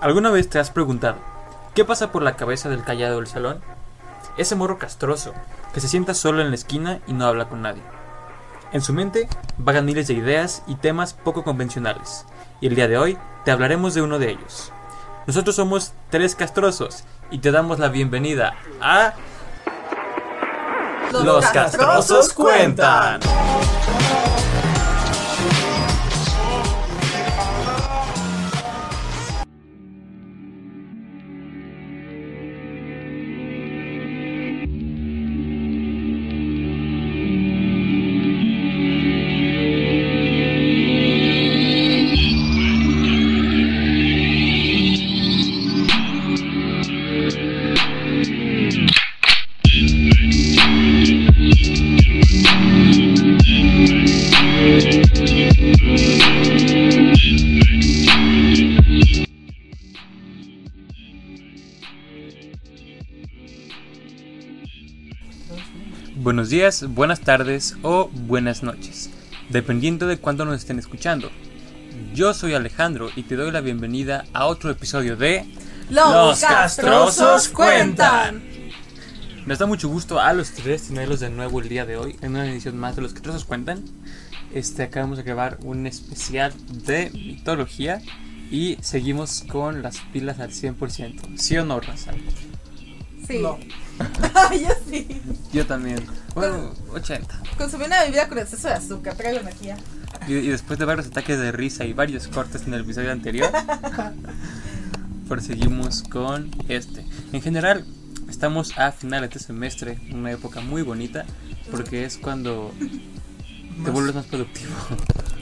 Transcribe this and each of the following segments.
¿Alguna vez te has preguntado qué pasa por la cabeza del callado del salón? Ese morro castroso que se sienta solo en la esquina y no habla con nadie. En su mente vagan miles de ideas y temas poco convencionales, y el día de hoy te hablaremos de uno de ellos. Nosotros somos Tres Castrosos y te damos la bienvenida a... Los Castrosos Cuentan. Días, buenas tardes o buenas noches, dependiendo de cuándo nos estén escuchando. Yo soy Alejandro y te doy la bienvenida a otro episodio de Los Castrosos Cuentan. Nos da mucho gusto a los tres tenerlos de nuevo el día de hoy en una edición más de Los Castrosos Cuentan. Este, acabamos de grabar un especial de mitología y seguimos con las pilas al 100%. ¿Sí o no, Raza? Sí. No. Yo sí. Yo también. Bueno, 80. Consumí una bebida con exceso de azúcar, traigo energía. Y, y después de varios ataques de risa y varios cortes en el episodio anterior, proseguimos con este. En general, estamos a finales de semestre, una época muy bonita, porque es cuando te vuelves más productivo.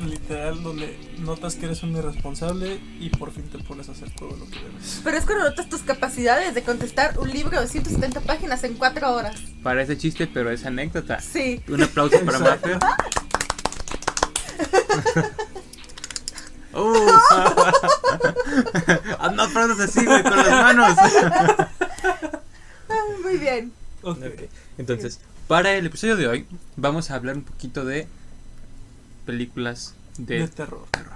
literal donde notas que eres un irresponsable y por fin te pones a hacer todo lo que debes. Pero es cuando notas tus capacidades de contestar un libro de 170 páginas en 4 horas. Parece chiste, pero es anécdota. Sí. Un aplauso para. ¡Uh! Ah, no aplaudas así, güey, con las manos. Muy bien. Ok. Ok, Entonces, para el episodio de hoy, vamos a hablar un poquito de películas de, De terror. terror.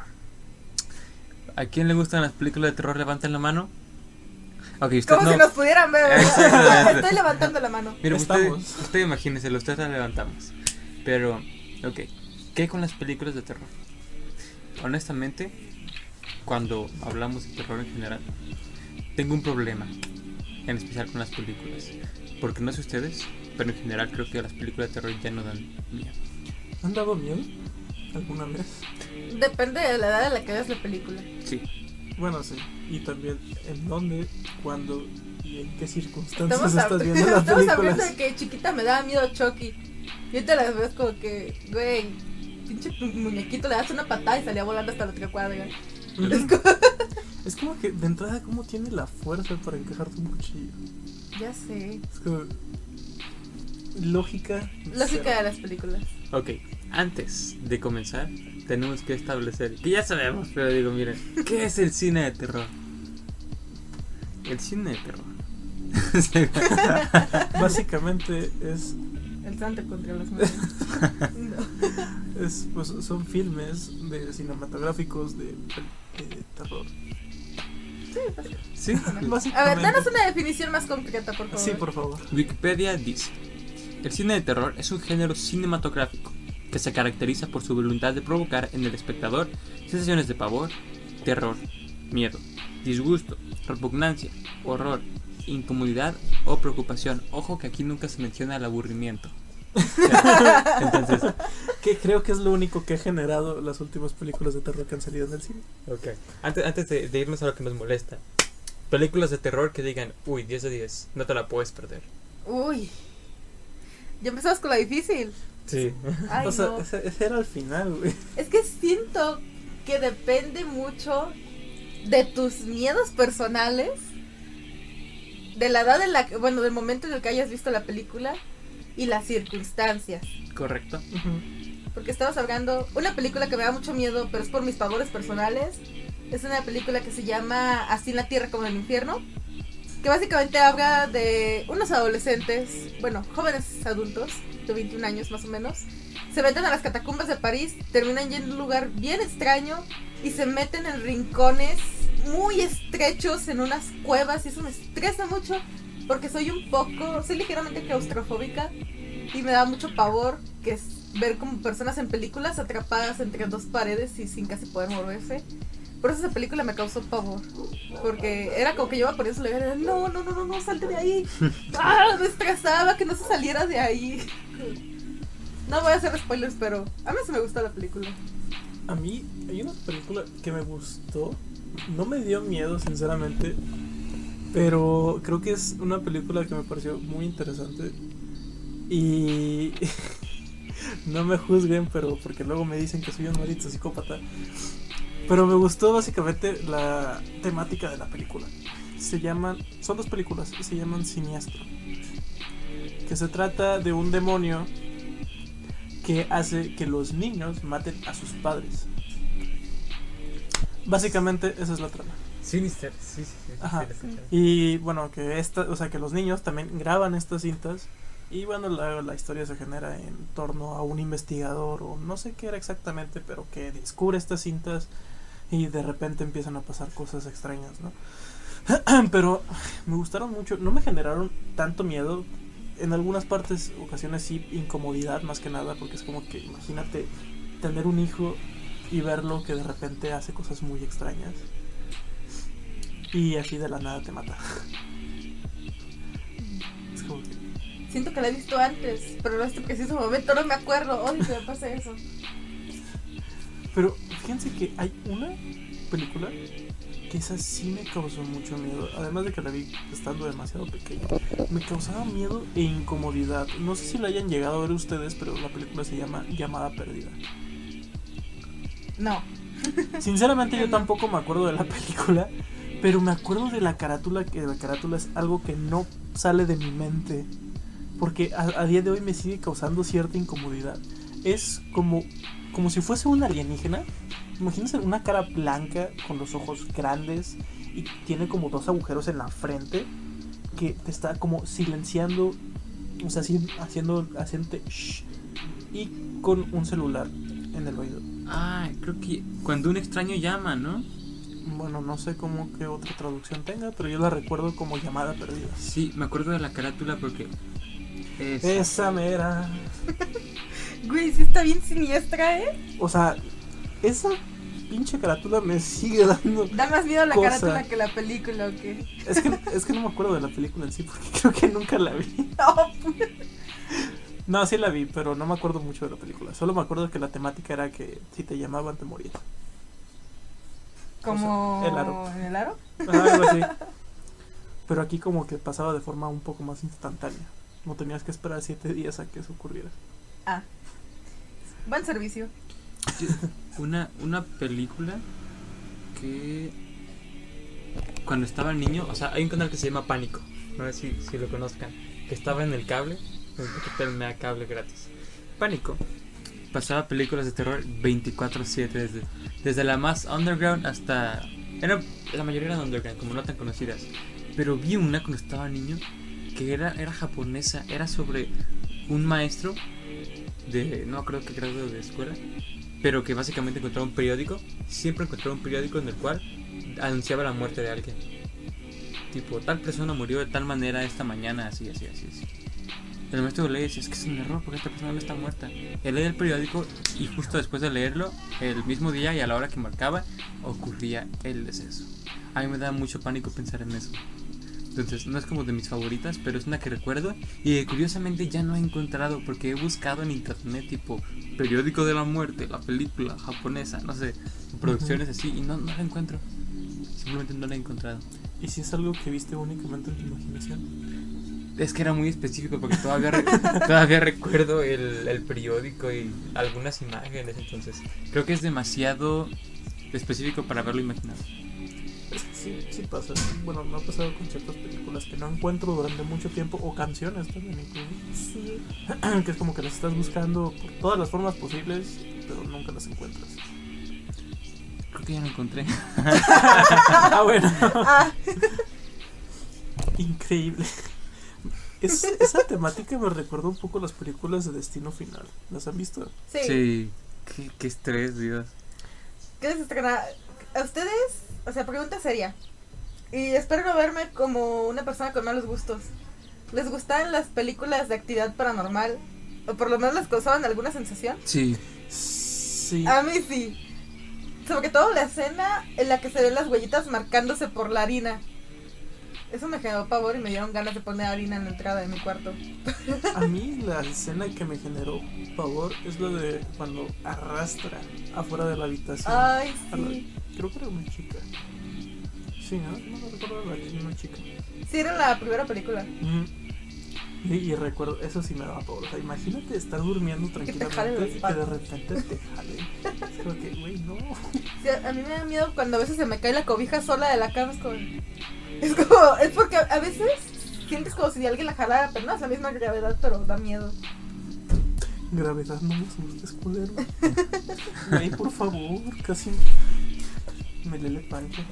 ¿A quién le gustan las películas de terror? Levanten la mano. Ok, usted Como no. si nos pudieran ver. Estoy levantando la mano. Mira, usted, usted imagínese, usted la levantamos. Pero, ok, ¿qué con las películas de terror? Honestamente, cuando hablamos de terror en general, tengo un problema, en especial con las películas. Porque no sé ustedes, pero en general creo que las películas de terror ya no dan miedo. ¿Han dado miedo alguna vez? Depende de la edad en la que veas la película. Sí, Bueno, sí. Y también en dónde, cuándo y en qué circunstancias Estamos, estás viendo las estamos hablando de que chiquita me daba miedo Chucky. Y ahorita las ves como que, güey, pinche mu- muñequito le das una patada y salía volando hasta la otra cuadra. Es como que de entrada, ¿cómo tiene la fuerza para encajarte un cuchillo? Ya sé. Es como. Lógica. Lógica cero. de las películas. ok, antes de comenzar, tenemos que establecer, que ya sabemos, pero digo, miren, ¿qué es el cine de terror? El cine de terror. Básicamente es El santo contra las manos. No. Es, pues, son filmes de cinematográficos de, de terror. Sí, A ver, danos una definición más concreta, por favor. Sí, por favor. Wikipedia dice, el cine de terror es un género cinematográfico que se caracteriza por su voluntad de provocar en el espectador sensaciones de pavor, terror, miedo, disgusto, repugnancia, horror, incomodidad o preocupación. Ojo que aquí nunca se menciona el aburrimiento. Entonces, Que creo que es lo único que ha generado las últimas películas de terror que han salido en el cine. ok. Antes, antes de, de irnos a lo que nos molesta, películas de terror que digan, uy, 10 de 10, no te la puedes perder. Uy. Ya empezamos con la difícil. Sí. Ay, o sea, no. ese, ese era el final, güey. Es que siento que depende mucho de tus miedos personales, de la edad en la que, bueno, del momento en el que hayas visto la película y las circunstancias. Correcto. Porque estamos hablando, una película que me da mucho miedo, pero es por mis pavores personales. Es una película que se llama Así en la Tierra como en el Infierno. Que básicamente habla de unos adolescentes, bueno, jóvenes adultos, de 21 años más o menos. Se meten a las catacumbas de París, terminan yendo a un lugar bien extraño y se meten en rincones muy estrechos en unas cuevas y eso me estresa mucho porque soy un poco, soy ligeramente claustrofóbica y me da mucho pavor que es ver como personas en películas atrapadas entre dos paredes y sin casi poder moverse. Por eso esa película me causó pavor. Porque era como que yo iba por eso le era, no, no, no, no, no, salte de ahí. ¡Ah! Me estresaba que no se saliera de ahí. No voy a hacer spoilers, pero a mí sí me gusta la película. A mí hay una película que me gustó. No me dio miedo, sinceramente. Pero creo que es una película que me pareció muy interesante. Y no me juzguen, pero porque luego me dicen que soy un maldito psicópata. Pero me gustó básicamente la temática de la película. Se llaman, son dos películas y se llaman Siniestro. Que se trata de un demonio que hace que los niños maten a sus padres. Básicamente esa es la trama. Sinister, sí, sí, sí. Ajá. Y bueno, que esta, o sea, que los niños también graban estas cintas y bueno, la, la historia se genera en torno a un investigador o no sé qué era exactamente, pero que descubre estas cintas y de repente empiezan a pasar cosas extrañas, ¿no? pero me gustaron mucho, no me generaron tanto miedo. En algunas partes, ocasiones sí, incomodidad más que nada, porque es como que imagínate tener un hijo y verlo que de repente hace cosas muy extrañas. Y así de la nada te mata. Es como que Siento que la he visto antes, pero en este preciso momento no me acuerdo. Que me pase eso. Pero fíjense que hay una película que esa sí me causó mucho miedo. Además de que la vi estando demasiado pequeña. Me causaba miedo e incomodidad. No sé si la hayan llegado a ver ustedes, pero la película se llama Llamada Perdida. No. Sinceramente yo tampoco me acuerdo de la película, pero me acuerdo de la carátula, que la carátula es algo que no sale de mi mente, porque a, a día de hoy me sigue causando cierta incomodidad. Es como, como si fuese un alienígena. Imagínense una cara blanca con los ojos grandes y tiene como dos agujeros en la frente que te está como silenciando, o sea, haciendo, haciendo shh, y con un celular en el oído. Ah, creo que cuando un extraño llama, ¿no? Bueno, no sé cómo que otra traducción tenga, pero yo la recuerdo como llamada perdida. Sí, me acuerdo de la carátula porque. es- Esa mera. Güey, sí está bien siniestra, ¿eh? O sea, esa pinche carátula me sigue dando. Da más miedo la Cosa. carátula que la película, ¿o qué? Es que, es que no me acuerdo de la película en sí, porque creo que nunca la vi. No, No, sí la vi, pero no me acuerdo mucho de la película. Solo me acuerdo que la temática era que si te llamaban te morías. como el aro. en el aro. Algo así. Pero aquí como que pasaba de forma un poco más instantánea. No tenías que esperar siete días a que eso ocurriera. Ah. Buen servicio. Una, una película que. Cuando estaba niño, o sea, hay un canal que se llama Pánico. No sé si, si lo conozcan. Que estaba en el cable. Que me da cable gratis. Pánico. Pasaba películas de terror 24-7. Desde, desde la más underground hasta. Era, la mayoría eran underground, como no tan conocidas. Pero vi una cuando estaba niño que era, era japonesa. Era sobre un maestro No creo que grado de escuela. Pero que básicamente encontraba un periódico. Siempre encontraba un periódico en el cual anunciaba la muerte de alguien. Tipo, tal persona murió de tal manera esta mañana, así, así, así, así. El maestro lee y dice, es que es un error porque esta persona no está muerta. Él lee el periódico y justo después de leerlo, el mismo día y a la hora que marcaba, ocurría el deceso. A mí me da mucho pánico pensar en eso. Entonces, no es como de mis favoritas, pero es una que recuerdo y que curiosamente ya no he encontrado porque he buscado en internet tipo periódico de la muerte, la película japonesa, no sé, producciones así y no, no la encuentro. Simplemente no la he encontrado. ¿Y si es algo que viste únicamente en tu imaginación? Es que era muy específico porque todavía, re- todavía recuerdo el, el periódico y algunas imágenes, entonces creo que es demasiado específico para haberlo imaginado. Es que sí, sí pasa. Bueno, me ha pasado con ciertas películas que no encuentro durante mucho tiempo, o canciones también incluso. Sí. que es como que las estás buscando por todas las formas posibles, pero nunca las encuentras. Creo que ya lo encontré. ah, bueno. Ah, Increíble. Es- esa temática me recordó un poco las películas de Destino Final. ¿Las han visto? sí. Sí, qué, qué estrés, Dios. ¿Qué les estrena? ¿A ustedes o sea, pregunta seria. Y espero no verme como una persona con malos gustos. ¿Les gustan las películas de actividad paranormal? O por lo menos les causaban alguna sensación. Sí. Sí. A mí sí. Sobre todo la escena en la que se ven las huellitas marcándose por la harina. Eso me generó pavor y me dieron ganas de poner harina en la entrada de mi cuarto. A mí la escena que me generó pavor es la de cuando arrastra afuera de la habitación. Ay, sí. Creo que era una chica. Sí, ¿no? No me recuerdo la una chica. Sí, era la primera película. Y, y recuerdo, eso sí me daba pavor. O sea, imagínate estar durmiendo tranquilamente y que de repente te jalen. Es como que, güey, no. Sí, a mí me da miedo cuando a veces se me cae la cobija sola de la cama. Es como. Es como. Es porque a veces sientes como si alguien la jalara, pero no es la misma gravedad, pero da miedo. Gravedad, no me asustes, culero. Güey, por favor, casi me lele pancho.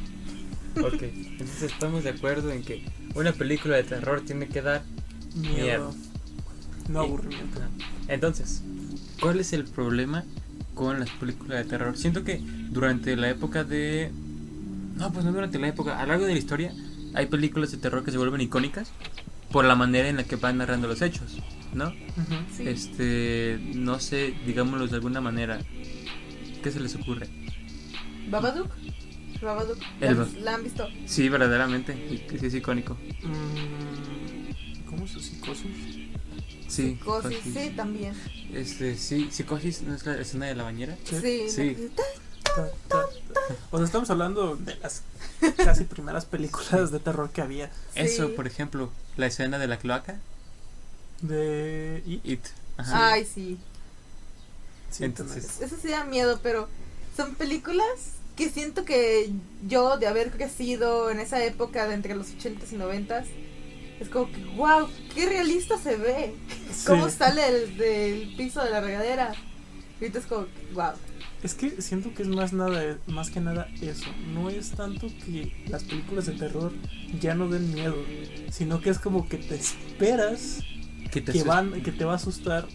Ok, entonces estamos de acuerdo en que una película de terror tiene que dar Miedo. Miedo. No Y- aburrimiento. Entonces, ¿cuál es el problema con las películas de terror? Siento que durante la época de... No, pues no durante la época, a lo largo de la historia hay películas de terror que se vuelven icónicas por la manera en la que van narrando los hechos, ¿no? Ujú. Sí. Este, no sé, digámoslo de alguna manera. ¿Qué se les ocurre? Babadook. Babadook. El ¿La, han visto? Sí, verdaderamente, sí es icónico. Mm, ¿Cómo es su psicosis? Sí, Psicosis, psicosis. sí, también. Este, sí, psicosis no es la escena de la bañera. Sí. Sí. O sea, estamos hablando de las casi primeras películas de terror que había. Eso, por ejemplo, la escena de la cloaca, De. It. Ajá. Ay, sí. sí, Entonces-. Eso sí da miedo, pero son películas que siento que yo, de haber crecido en esa época de entre los 80s y 90s, es como que, wow, qué realista se ve. Cómo Sí. sale el- del piso de la regadera. Y ahorita es como, wow. Es que siento que es más nada, más que nada eso. No es tanto que las películas de terror ya no den miedo, sino que es como que te esperas Que te que van, que te va a asustar.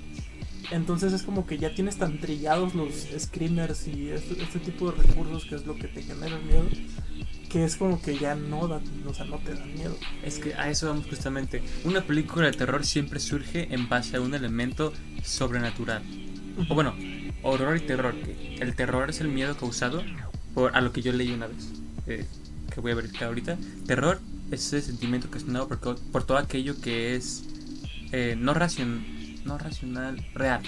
Entonces es como que ya tienes tan trillados los screamers y este, este tipo de recursos que es lo que te genera el miedo, que es como que ya no da, o sea, no te da miedo. Es que a eso vamos justamente. Una película de terror siempre surge en base a un elemento sobrenatural. O bueno, horror y terror. que el terror es el miedo causado por a lo que yo leí una vez. eh, que voy a verificar ahorita. Terror es ese sentimiento ocasionado por, por todo aquello que es eh, no, racion, no racional, real.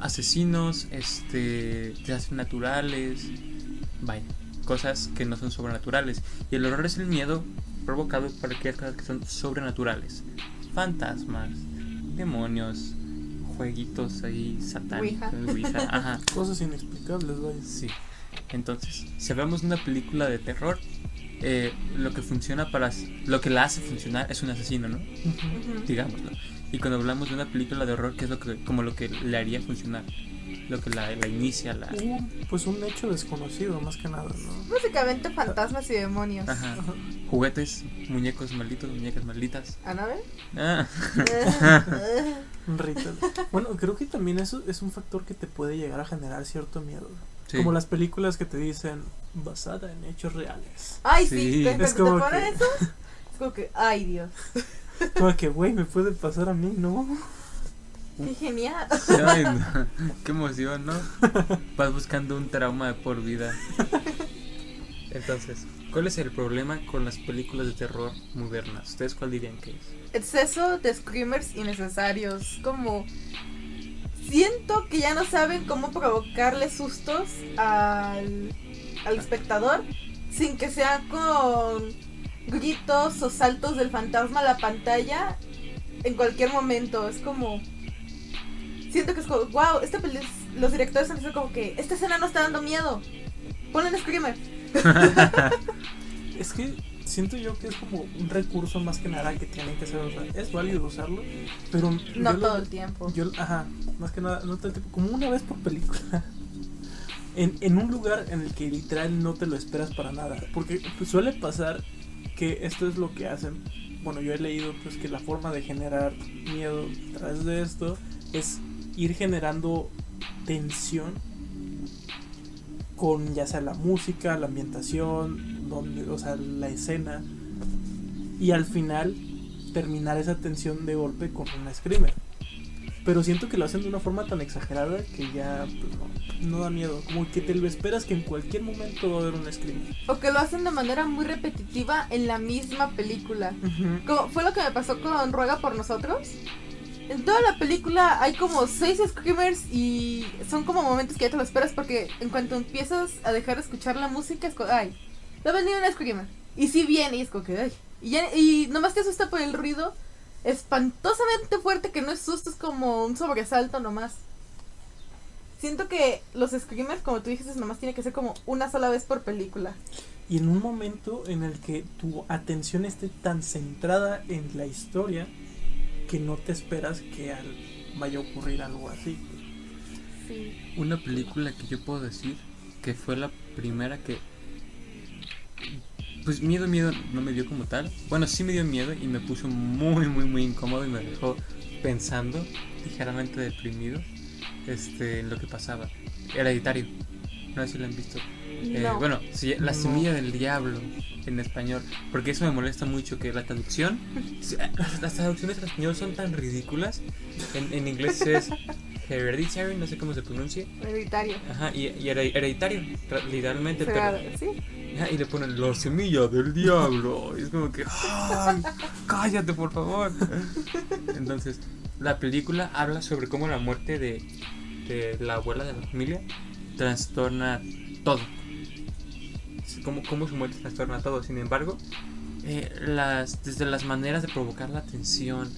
Asesinos, este, desastres naturales, vaya, cosas que no son sobrenaturales. Y el horror es el miedo provocado por aquellas cosas que son sobrenaturales. Fantasmas, demonios, jueguitos ahí satánicos, ouija, ajá. Cosas inexplicables, vaya. Sí. Entonces, si hablamos de una película de terror, eh, lo que funciona para lo que la hace funcionar es un asesino, ¿no? Ujú. Digámoslo. Y cuando hablamos de una película de horror, ¿qué es lo que como lo que le haría funcionar? Lo que la, la inicia, la pues un hecho desconocido, más que nada, ¿no? Básicamente fantasmas y demonios. ajá, Ajá. juguetes, muñecos malditos, muñecas malditas. ¿Anabel? Ah. Bueno, creo que también eso es un factor que te puede llegar a generar cierto miedo. sí. Como las películas que te dicen basada en hechos reales. Ay, Sí. sí. ¿Te, Es te como que- eso? Es como que, ay, Dios. Como que, güey, me puede pasar a mí, ¿no? Qué genial. Ay, no. Qué emoción, ¿no? Vas buscando un trauma de por vida. Entonces, ¿cuál es el problema con las películas de terror modernas? ¿Ustedes cuál dirían que es? Exceso de screamers innecesarios. Como. Siento que ya no saben cómo provocarle sustos al, al espectador sin que sea con gritos o saltos del fantasma a la pantalla en cualquier momento. Es como. Siento que es como, wow, esta peli- los directores han dicho como que esta escena no está dando miedo. Ponle un screamer. Es que siento yo que es como un recurso más que nada que tienen que hacer. O sea, es válido usarlo, pero. No lo- todo el tiempo. Yo, ajá, más que nada, no todo el tiempo, como una vez por película. En, en un lugar en el que literal no te lo esperas para nada. Porque pues, suele pasar que esto es lo que hacen. Bueno, yo he leído pues que la forma de generar miedo a través de esto es ir generando tensión con ya sea la música, la ambientación, donde, o sea, la escena y al final terminar esa tensión de golpe con un screamer. Pero siento que lo hacen de una forma tan exagerada que ya pues, no, no da miedo. Como que te lo esperas que en cualquier momento va a haber un screamer. O que lo hacen de manera muy repetitiva en la misma película. Como fue lo que me pasó con Ruega por nosotros. En toda la película hay como seis screamers y son como momentos que ya te lo esperas porque en cuanto empiezas a dejar de escuchar la música es como, ay, va a venir un screamer. Y si viene y es como que, ay. Y, ya, y nomás te asusta por el ruido espantosamente fuerte que no es susto, es como un sobresalto nomás. Siento que los screamers, como tú dijiste, nomás tiene que ser como una sola vez por película. Y en un momento en el que tu atención esté tan centrada en la historia que no te esperas que al- vaya a ocurrir algo así. Sí. Una película que yo puedo decir que fue la primera que. Pues miedo, miedo no me dio como tal. Bueno, sí me dio miedo y me puso muy, muy, muy incómodo y me dejó pensando, ligeramente deprimido, este, en lo que pasaba. Hereditario. No sé si lo han visto. Eh, No. bueno, sí, La No. semilla del diablo en español. Porque eso me molesta mucho que la traducción. sí, Las, las traducciones al español son tan ridículas. En, en inglés es hereditary, no sé cómo se pronuncia. Hereditario. Ajá, y, y here- hereditario, literalmente. pero- ¿sí? ajá, y le ponen la semilla del diablo. Y es como que. ¡Ay! ¡Cállate, por favor! Entonces, la película habla sobre cómo la muerte de, la abuela de la familia trastorna todo. Cómo, su muerte trastorna todo. Sin embargo, eh, desde las maneras de provocar la tensión,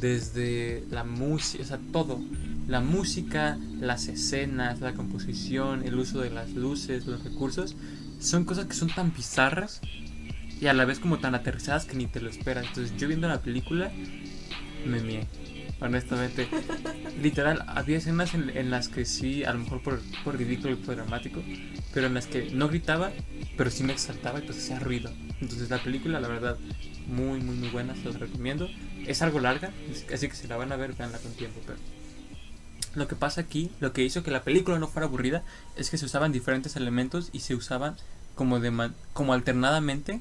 desde la música, o sea, todo. La música, las escenas, la composición, el uso de las luces, los recursos, son cosas que son tan bizarras y a la vez como tan aterrizadas que ni te lo esperas. Entonces yo viendo la película me mié. Honestamente, literal, había escenas en, en las que sí, a lo mejor por, por ridículo y por dramático, pero en las que no gritaba, pero sí me exaltaba y pues hacía ruido. Entonces la película, la verdad, muy, muy, muy buena, se los recomiendo. Es algo larga, así que si la van a ver, veanla con tiempo, pero... Lo que pasa aquí, lo que hizo que la película no fuera aburrida, es que se usaban diferentes elementos y se usaban como, de man- como alternadamente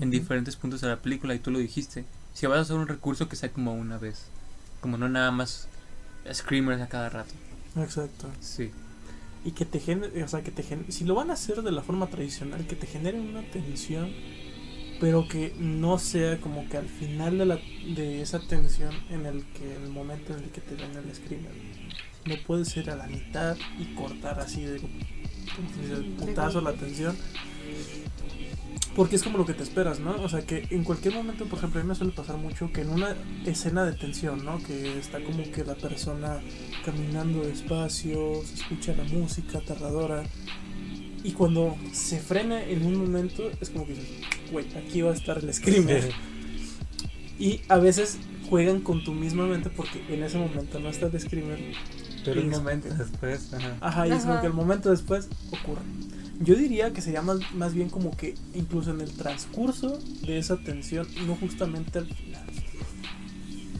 en diferentes puntos de la película y tú lo dijiste. Si vas a usar un recurso que sea como una vez, como no nada más screamers a cada rato. Exacto. Sí. Y que te genere, o sea, que te gen- si lo van a hacer de la forma tradicional, que te generen una tensión, pero que no sea como que al final de, la, de esa tensión en el que el momento en el que te den el screamer. No puede ser a la mitad y cortar así de, de putazo la tensión. Porque es como lo que te esperas, ¿no? O sea, que en cualquier momento, por ejemplo, a mí me suele pasar mucho que en una escena de tensión, ¿no? Que está como que la persona caminando despacio, se escucha la música aterradora. Y cuando se frena en un momento, es como que dices, güey, aquí va a estar el screamer. Y a veces juegan con tu misma mente porque en ese momento no está el screamer. Pero un momento después, ajá. Ajá, y es como que el momento después ocurre. Yo diría que sería más, más bien como que incluso en el transcurso de esa tensión, no justamente al final.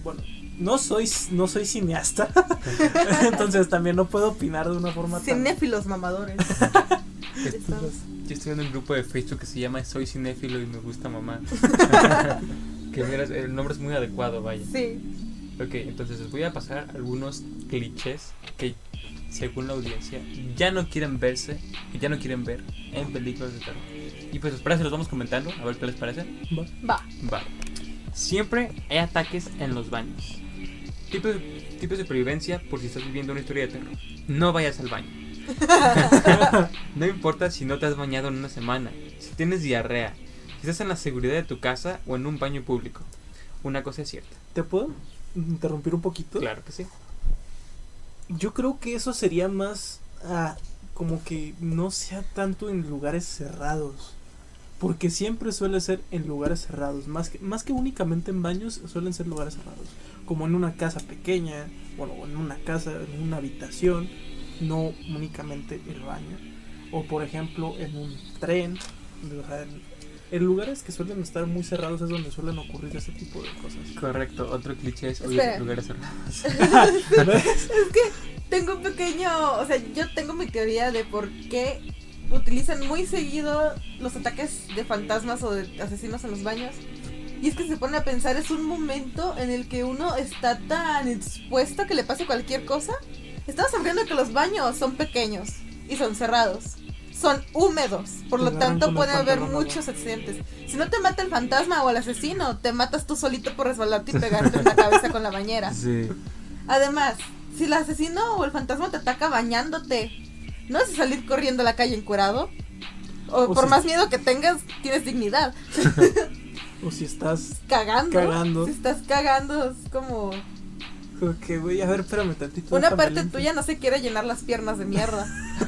Bueno, no soy, no soy cineasta, entonces también no puedo opinar de una forma tan... Cinéfilos mamadores. Yo estoy en un grupo de Facebook que se llama Soy Cinéfilo y me gusta mamá. que mira, el nombre es muy adecuado, vaya. Sí. Ok, entonces les voy a pasar algunos clichés que, según la audiencia, ya no quieren verse y ya no quieren ver en películas de terror. Y pues espera, se los vamos comentando, a ver qué les parece. Va. Va. Va. Siempre hay ataques en los baños. Tipo de, tipo de supervivencia por si estás viviendo una historia de terror. No vayas al baño. no importa si no te has bañado en una semana, si tienes diarrea, si estás en la seguridad de tu casa o en un baño público. Una cosa es cierta. ¿Te puedo interrumpir un poquito? Claro que sí. Yo creo que eso sería más ah, como que no sea tanto en lugares cerrados. Porque siempre suele ser en lugares cerrados. Más que, más que únicamente en baños, suelen ser lugares cerrados. Como en una casa pequeña, bueno, en una casa, en una habitación, no únicamente el baño. O por ejemplo, en un tren. En lugares que suelen estar muy cerrados es donde suelen ocurrir ese tipo de cosas. Correcto, otro cliché es huir lugares cerrados. Tengo un pequeño, o sea, yo tengo mi teoría de por qué utilizan muy seguido los ataques de fantasmas o de asesinos en los baños. Y es que se pone a pensar, es un momento en el que uno está tan expuesto a que le pase cualquier cosa. Estamos hablando que los baños son pequeños y son cerrados. Son húmedos, por Te lo tanto puede haber muchos accidentes. Si no te mata el fantasma o el asesino, te matas tú solito por resbalarte y pegarte en la cabeza con la bañera. Sí. Además, si el asesino o el fantasma te ataca bañándote, no a salir corriendo a la calle encurado. O, O por si- más miedo que tengas, tienes dignidad. O si estás. Cagando. Cagando. Si estás cagando, es como. Como que, güey, a ver, espérame tantito. Una parte limpio. tuya no se quiere llenar las piernas de mierda.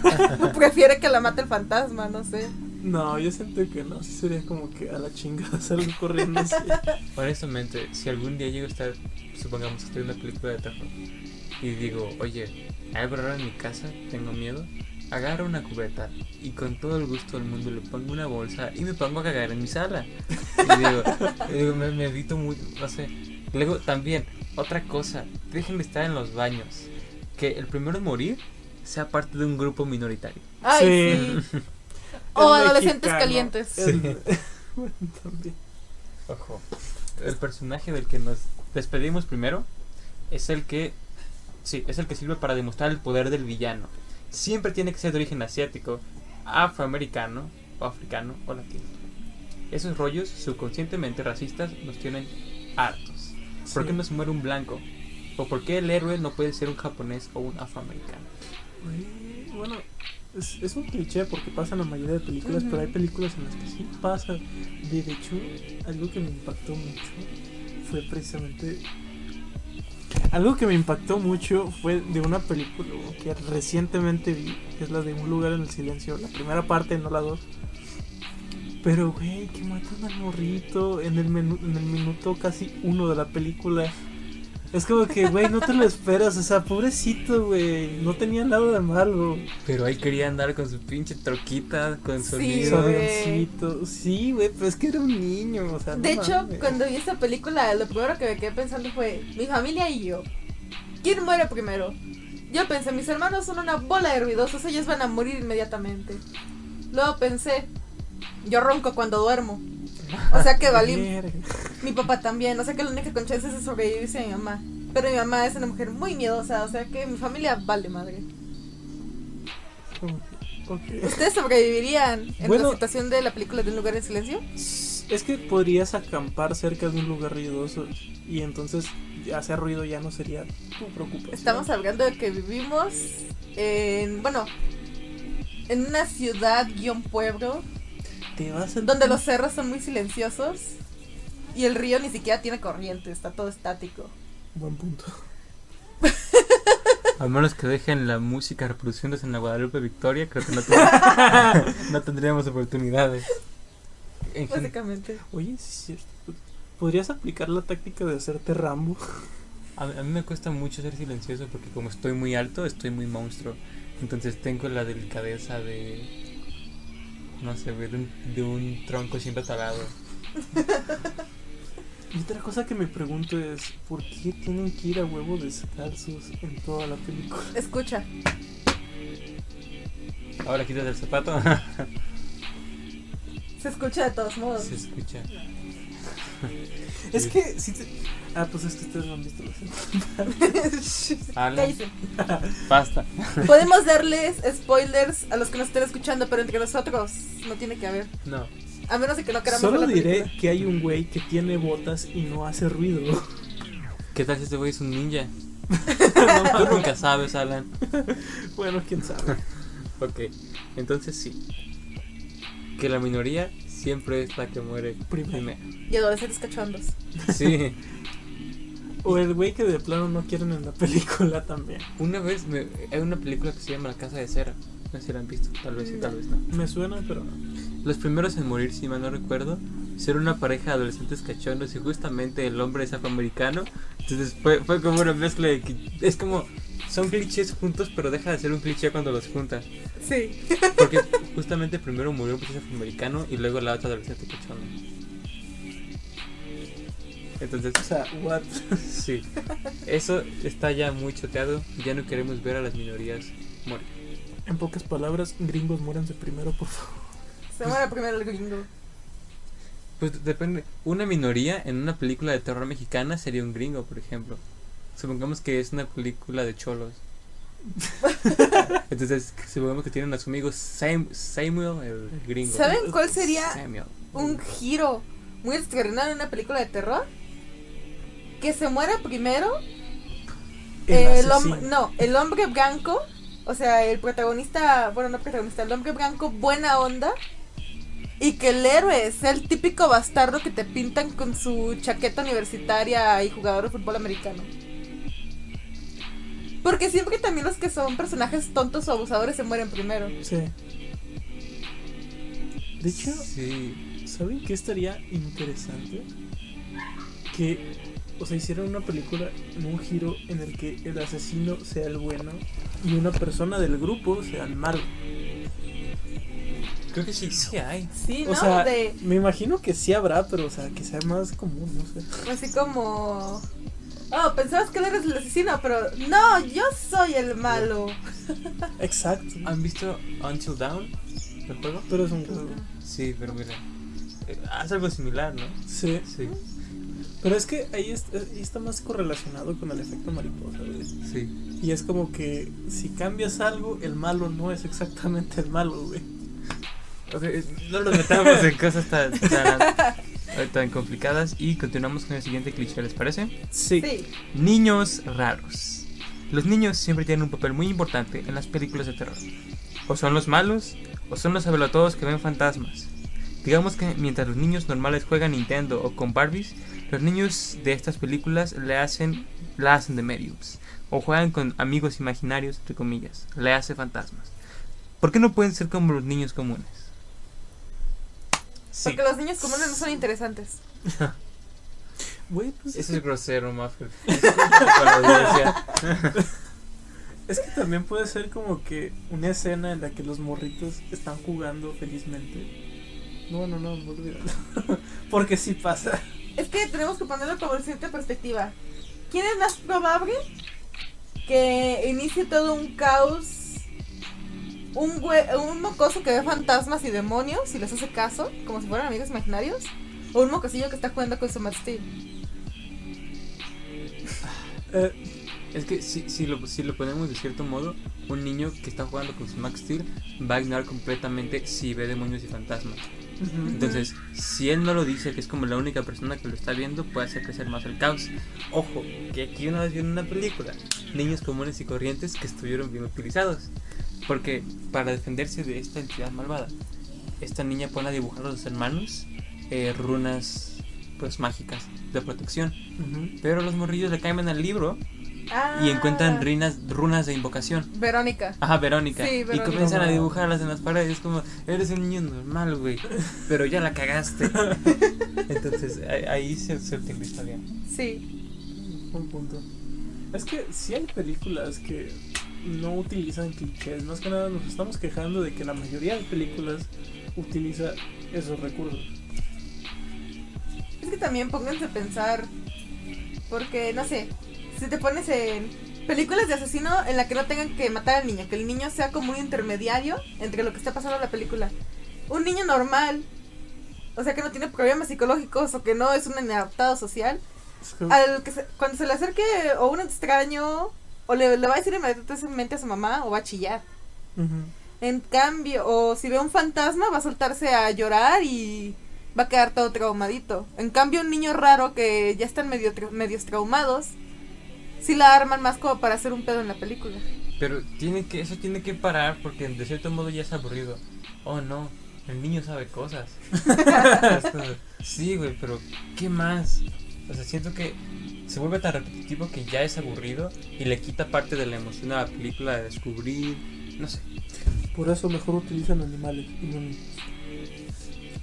Prefiere que la mate el fantasma, no sé. No, yo siento que no. Sí sería como que a la chingada salgo corriendo así. Honestamente, si algún día llego a estar, supongamos, estoy en una película de terror y digo, oye, hay algo raro en mi casa, tengo miedo, agarro una cubeta y con todo el gusto del mundo le pongo una bolsa y me pongo a cagar en mi sala. Y digo, y digo, me, me evito muy, no sé. Luego también, otra cosa, dejen de estar en los baños. Que el primero en morir sea parte de un grupo minoritario. Ay, Sí. sí. O adolescentes mexicano. calientes. Bueno, también. Ojo. El personaje del que nos despedimos primero es el que. Sí, es el que sirve para demostrar el poder del villano. Siempre tiene que ser de origen asiático, afroamericano, o africano o latino. Esos rollos subconscientemente racistas nos tienen hartos. ¿Por Sí. qué no se muere un blanco? ¿O por qué el héroe no puede ser un japonés o un afroamericano? Bueno, es, es un cliché porque pasa en la mayoría de películas, pero hay películas en las que sí pasa. De hecho, algo que me impactó mucho fue precisamente. Algo que me impactó mucho fue de una película que recientemente vi, que es la de Un lugar en el silencio, la primera parte, no la dos. Pero, güey, que matan al morrito en el, menú- en el minuto casi uno de la película. Es como que, güey, no te lo esperas. O sea, pobrecito, güey. No tenía nada de malo. Pero ahí quería andar con su pinche troquita, con Sí, sonido. güey. Avioncito. Sí, güey, pero es que era un niño. O sea, no De hecho, mames. cuando vi esta película, lo primero que me quedé pensando fue mi familia y yo. ¿Quién muere primero? Yo pensé, mis hermanos son una bola de ruidosos, ellos van a morir inmediatamente. Luego pensé, yo ronco cuando duermo. O sea que valí. Mi papá también, o sea que la única con chance es sobrevivirse a mi mamá. Pero mi mamá es una mujer muy miedosa, o sea que mi familia vale madre. ¿Ustedes sobrevivirían en Bueno. la situación de la película de Un lugar en silencio? Es que podrías acampar cerca de un lugar ruidoso y entonces hacer ruido ya no sería tu preocupación. Estamos hablando de que vivimos en, bueno, en una ciudad guion pueblo, Te vas a donde los cerros son muy silenciosos y el río ni siquiera tiene corriente, está todo estático. Buen punto. Al menos que dejen la música reproduciéndose en la Guadalupe Victoria, creo que no, ten- no tendríamos oportunidades. En Básicamente. Oye, sí es cierto. ¿Podrías aplicar la táctica de hacerte Rambo? a, a mí me cuesta mucho ser silencioso porque como estoy muy alto, estoy muy monstruo. Entonces tengo la delicadeza de... No sé, güey, de un, de un tronco siempre talado. Y otra cosa que me pregunto es, ¿por qué tienen que ir a huevo descalzos en toda la película? Escucha, Ahora quítate el zapato. se escucha de todos modos. Se escucha. Es Sí. que, si te... Ah, pues es que ustedes no han visto la basta. Podemos darles spoilers a los que nos estén escuchando, pero entre nosotros no tiene que haber. No. A menos de que no queramos Solo ver la diré película. que hay un güey que tiene botas y no hace ruido. ¿Qué tal si este güey es un ninja? Tú nunca sabes, Alan. bueno, quién sabe. Ok, entonces sí. Que la minoría siempre es la que muere Primero. primero. Y adolescentes cachondos. Sí. O el güey que de plano no quieren en la película también. Una vez me, hay una película que se llama La Casa de Cera. No sé si la han visto. Tal vez sí, tal vez no. Me suena, pero no. Los primeros en morir, si mal no recuerdo, ser una pareja de adolescentes cachondos y justamente el hombre es afroamericano. Entonces fue, fue como una mezcla de que es como son clichés juntos, pero deja de ser un cliché cuando los juntas. Sí. Porque justamente primero murió un princesa afroamericano y luego la otra adolescente cachonda. Entonces, O sea, what? sí. Eso está ya muy choteado. Ya no queremos ver a las minorías morir. En pocas palabras, gringos muéranse primero, por favor. Se muere primero el gringo. Pues depende. Una minoría en una película de terror mexicana sería un gringo, por ejemplo. Supongamos que es una película de cholos. Entonces, supongamos que tienen a su amigo Sam- Samuel, el gringo. ¿Saben cuál sería Samuel. un giro muy extraordinario en una película de terror? Que se muera primero El el no, el hombre blanco, o sea, el protagonista, bueno, no protagonista, el hombre blanco buena onda y que el héroe sea el típico bastardo que te pintan con su chaqueta universitaria y jugador de fútbol americano. Porque siempre también los que son personajes tontos o abusadores se mueren primero. Sí. De hecho, Sí. ¿saben qué estaría interesante? Que, o sea, hicieran una película en un giro en el que el asesino sea el bueno y una persona del grupo sea el malo. Creo que sí, sí hay. Sí, ¿no? O sea, De, me imagino que sí habrá, pero, o sea, que sea más común, no sé. así como... Oh, pensabas que él eres el asesino, pero no, yo soy el malo. Exacto. ¿Han visto Until Dawn? ¿El juego? Pero es un juego. Sí, pero mira. eh, Hace algo similar, ¿no? Sí. Sí, Pero es que ahí, es- ahí está más correlacionado con el efecto mariposa, güey. sí. Y es como que si cambias algo, el malo no es exactamente el malo, güey. Ok, eh, no nos metamos en cosas tan, tan, eh, tan complicadas y continuamos con el siguiente cliché, ¿les parece? Sí. Sí. Niños raros. Los niños siempre tienen un papel muy importante en las películas de terror. O son los malos, o son los abelotodos que ven fantasmas. Digamos que mientras los niños normales juegan Nintendo o con Barbies, los niños de estas películas le hacen, la hacen de mediums. O juegan con amigos imaginarios, entre comillas. Le hace fantasmas. ¿Por qué no pueden ser como los niños comunes? Sí. Porque los niños comunes no son interesantes. Güey, pues Ese es grosero, Maffer. Es que también puede ser como que una escena en la que los morritos están jugando felizmente. No, no, no, no olvídalo. Porque sí pasa. Es que tenemos que ponerlo como en cierta perspectiva. ¿Quién es más probable que inicie todo un caos? Un, un mocoso que ve fantasmas y demonios y les hace caso, como si fueran amigos imaginarios. O un mocosillo que está jugando con su Matt Steel. Eh, Es que si, si, lo, si lo ponemos de cierto modo, un niño que está jugando con su Max Steel va a ignorar completamente si ve demonios y fantasmas. Entonces, si él no lo dice, que es como la única persona que lo está viendo, puede hacer crecer más el caos. Ojo, que aquí una vez vi en una película niños comunes y corrientes que estuvieron bien utilizados. Porque para defenderse de esta entidad malvada, esta niña pone a dibujar a sus hermanos eh, runas pues mágicas de protección. Ujú. Pero los morrillos le caen al libro Ah, y encuentran runas, runas de invocación. Verónica. Ajá, Verónica. Sí, Y Verónica. comienzan a dibujarlas en las paredes. Como, eres un niño normal, güey. Pero ya la cagaste. Entonces, ahí, ahí se, se utiliza bien. Sí. Un punto. Es que sí hay películas que no utilizan clichés. Más que nada nos estamos quejando de que la mayoría de películas utiliza esos recursos. Es que también pónganse a pensar. Porque, no sé, si te pones en películas de asesino en la que no tengan que matar al niño, que el niño sea como un intermediario entre lo que está pasando en la película. Un niño normal, o sea que no tiene problemas psicológicos o que no es un inadaptado social, al que se- cuando se le acerque o un extraño, o le, le va a decir inmediatamente a su mamá o va a chillar. En cambio, o si ve un fantasma, va a soltarse a llorar y va a quedar todo traumadito. En cambio, un niño raro que ya están medio tra- medios traumados, sí la arman más como para hacer un pedo en la película. Pero tiene que, eso tiene que parar porque de cierto modo ya es aburrido. Oh no, el niño sabe cosas. Sí, güey, pero ¿qué más? O sea, siento que se vuelve tan repetitivo que ya es aburrido y le quita parte de la emoción a la película de descubrir. No sé. Por eso mejor utilizan animales y no niños.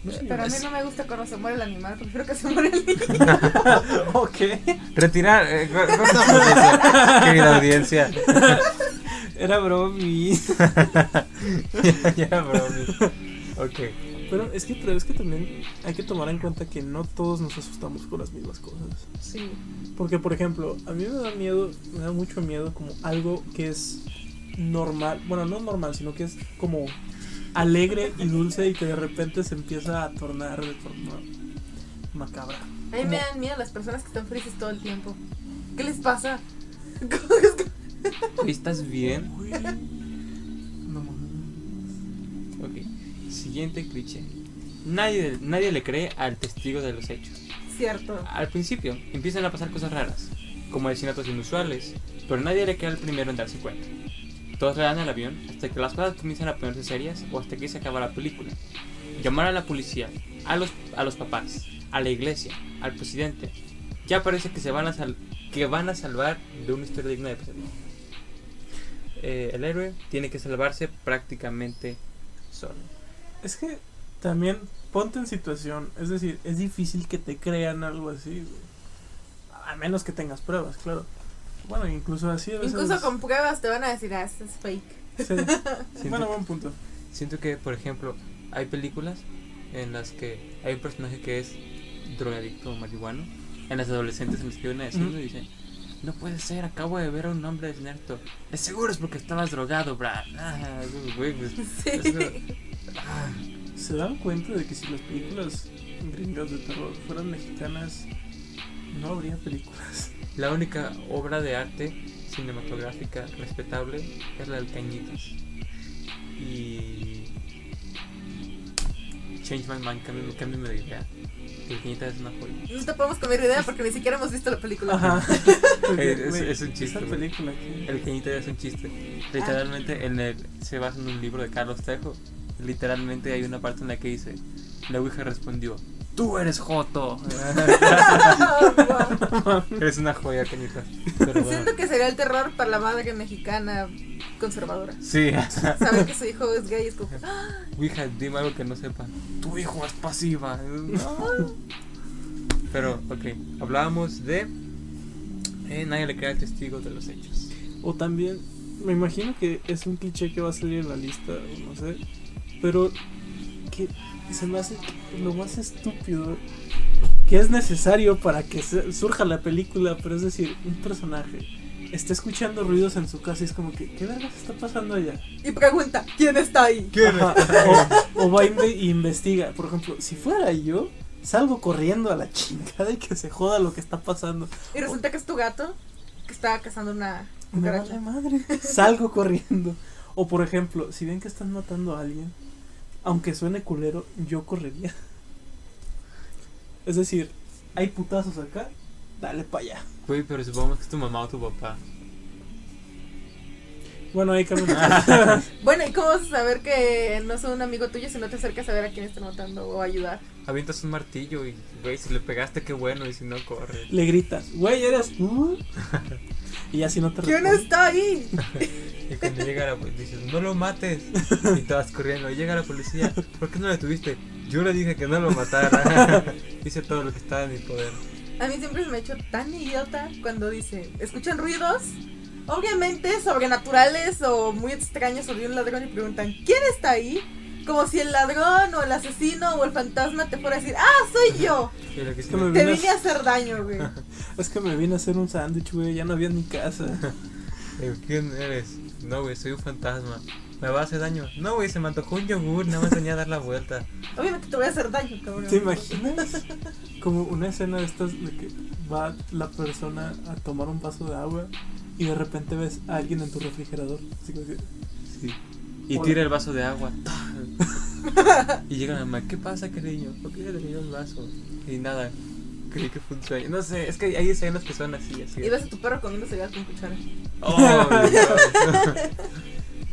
No sé, Pero a mí no me gusta cuando se muere el animal, prefiero que se muera el niño. ok. Retirar, eh, querida audiencia. Era bromi. ya, ya, bro. Ok. Pero es que, pero es que también hay que tomar en cuenta que no todos nos asustamos con las mismas cosas. Sí. Porque, por ejemplo, a mí me da miedo, me da mucho miedo como algo que es normal, bueno, no normal, sino que es como alegre y dulce y que de repente se empieza a tornar de forma macabra. A mí me dan miedo las personas que están felices todo el tiempo. ¿Qué les pasa? ¿Cómo es que- Güey, ¿Estás bien? No mames. Ok. Siguiente cliché. Nadie, nadie le cree al testigo de los hechos. Cierto. Al principio empiezan a pasar cosas raras, como asesinatos inusuales, pero nadie le queda el primero en darse cuenta. Todos le dan al avión hasta que las cosas comienzan a ponerse serias o hasta que se acaba la película. Llamar a la policía, a los, a los papás, a la iglesia, al presidente. Ya parece que se van a sal- que van a salvar de una historia digna de pesadilla. Eh, el héroe tiene que salvarse prácticamente solo. Es que también ponte en situación, es decir, es difícil que te crean algo así, güey. A menos que tengas pruebas, claro. Bueno, incluso así a veces- Incluso con pruebas te van a decir, ah, esto es fake. Sí. Siento- Bueno, buen punto. Siento que, por ejemplo, hay películas en las que hay un personaje que es drogadicto o marihuano. En las adolescentes en las que vienen a decirlo Ujú. y dicen, no puede ser, acabo de ver a un hombre desnerto. De seguro es porque estabas drogado, Brad. Ah, güey, pues, Sí. es ¿Se dan cuenta de que si las películas gringas de terror fueran mexicanas, no habría películas? La única obra de arte cinematográfica respetable es la del Cañitas. Y... Change my mind, cámbiame, cámbiame de idea. El Cañitas es una joya. No te podemos comer idea porque ni siquiera hemos visto la película. Ajá. Es- es- Güey, es un chiste, Esa película que... El Cañita es un chiste. Literalmente en el, se basa en un libro de Carlos Trejo. Literalmente hay una parte en la que dice, la Ouija respondió, tú eres Joto. eres una joya. Pero bueno. Siento que sería el terror para la madre mexicana conservadora. Sí, Saber que su hijo es gay es como, "Ah, Ouija, dime algo que no sepa. Tu hijo es pasiva. No. Pero, ok, hablábamos de... eh, nadie le queda el testigo de los hechos. O también, me imagino que es un cliché que va a salir en la lista, no sé. Pero que se me hace lo más estúpido que es necesario para que surja la película, pero es decir, un personaje está escuchando ruidos en su casa y es como que, ¿qué vergas está pasando allá? y pregunta, ¿quién está ahí? Ajá, o, o va y investiga. Por ejemplo, si fuera yo, salgo corriendo a la chingada y que se joda lo que está pasando. Y resulta que es tu gato que está cazando una Me cucaracha. vale madre. Salgo corriendo. O por ejemplo, si ven que están matando a alguien, aunque suene culero, yo correría. Es decir, hay putazos acá, dale para allá. Güey, pero supongamos que es tu mamá o tu papá. Bueno, ahí cambian. Bueno, ¿y cómo vas a saber que no son un amigo tuyo si no te acercas a ver a quién están matando o ayudar? Avientas un martillo y, güey, si le pegaste, qué bueno, y si no, corre. Le gritas, güey, eres tú. Y así no te ¿Quién responde. está ahí? Y cuando llega la policía, dices, no lo mates. Y te vas corriendo. Y llega la policía, ¿por qué no le tuviste? Yo le dije que no lo matara. Hice todo lo que estaba en mi poder. A mí siempre se me ha hecho tan idiota cuando dice, ¿escuchan ruidos? Obviamente sobrenaturales o muy extraños sobre un ladrón y preguntan, ¿quién está ahí? Como si el ladrón o el asesino o el fantasma te fuera a decir, ¡ah, soy yo! Que Es que me- me Te vine a- hacer daño, güey. Es que me vine a hacer un sándwich, güey, ya no había en mi casa. Eh, ¿Quién eres? No, güey, soy un fantasma. ¿Me va a hacer daño? No, güey, se me antojó un yogur, nada más venía a dar la vuelta. Obviamente te voy a hacer daño, cabrón. ¿Te imaginas? Como una escena de estas de que va la persona a tomar un vaso de agua y de repente ves a alguien en tu refrigerador. Así como que, Sí. Y tira el vaso de agua. y llega la mamá, ¿qué pasa, cariño? ¿Por qué le dio el vaso? Y nada, creí que fue un sueño. No sé, es que hay escenas que son así, así. Y ves a tu perro comiendo cereal con cuchara. Oh, Dios.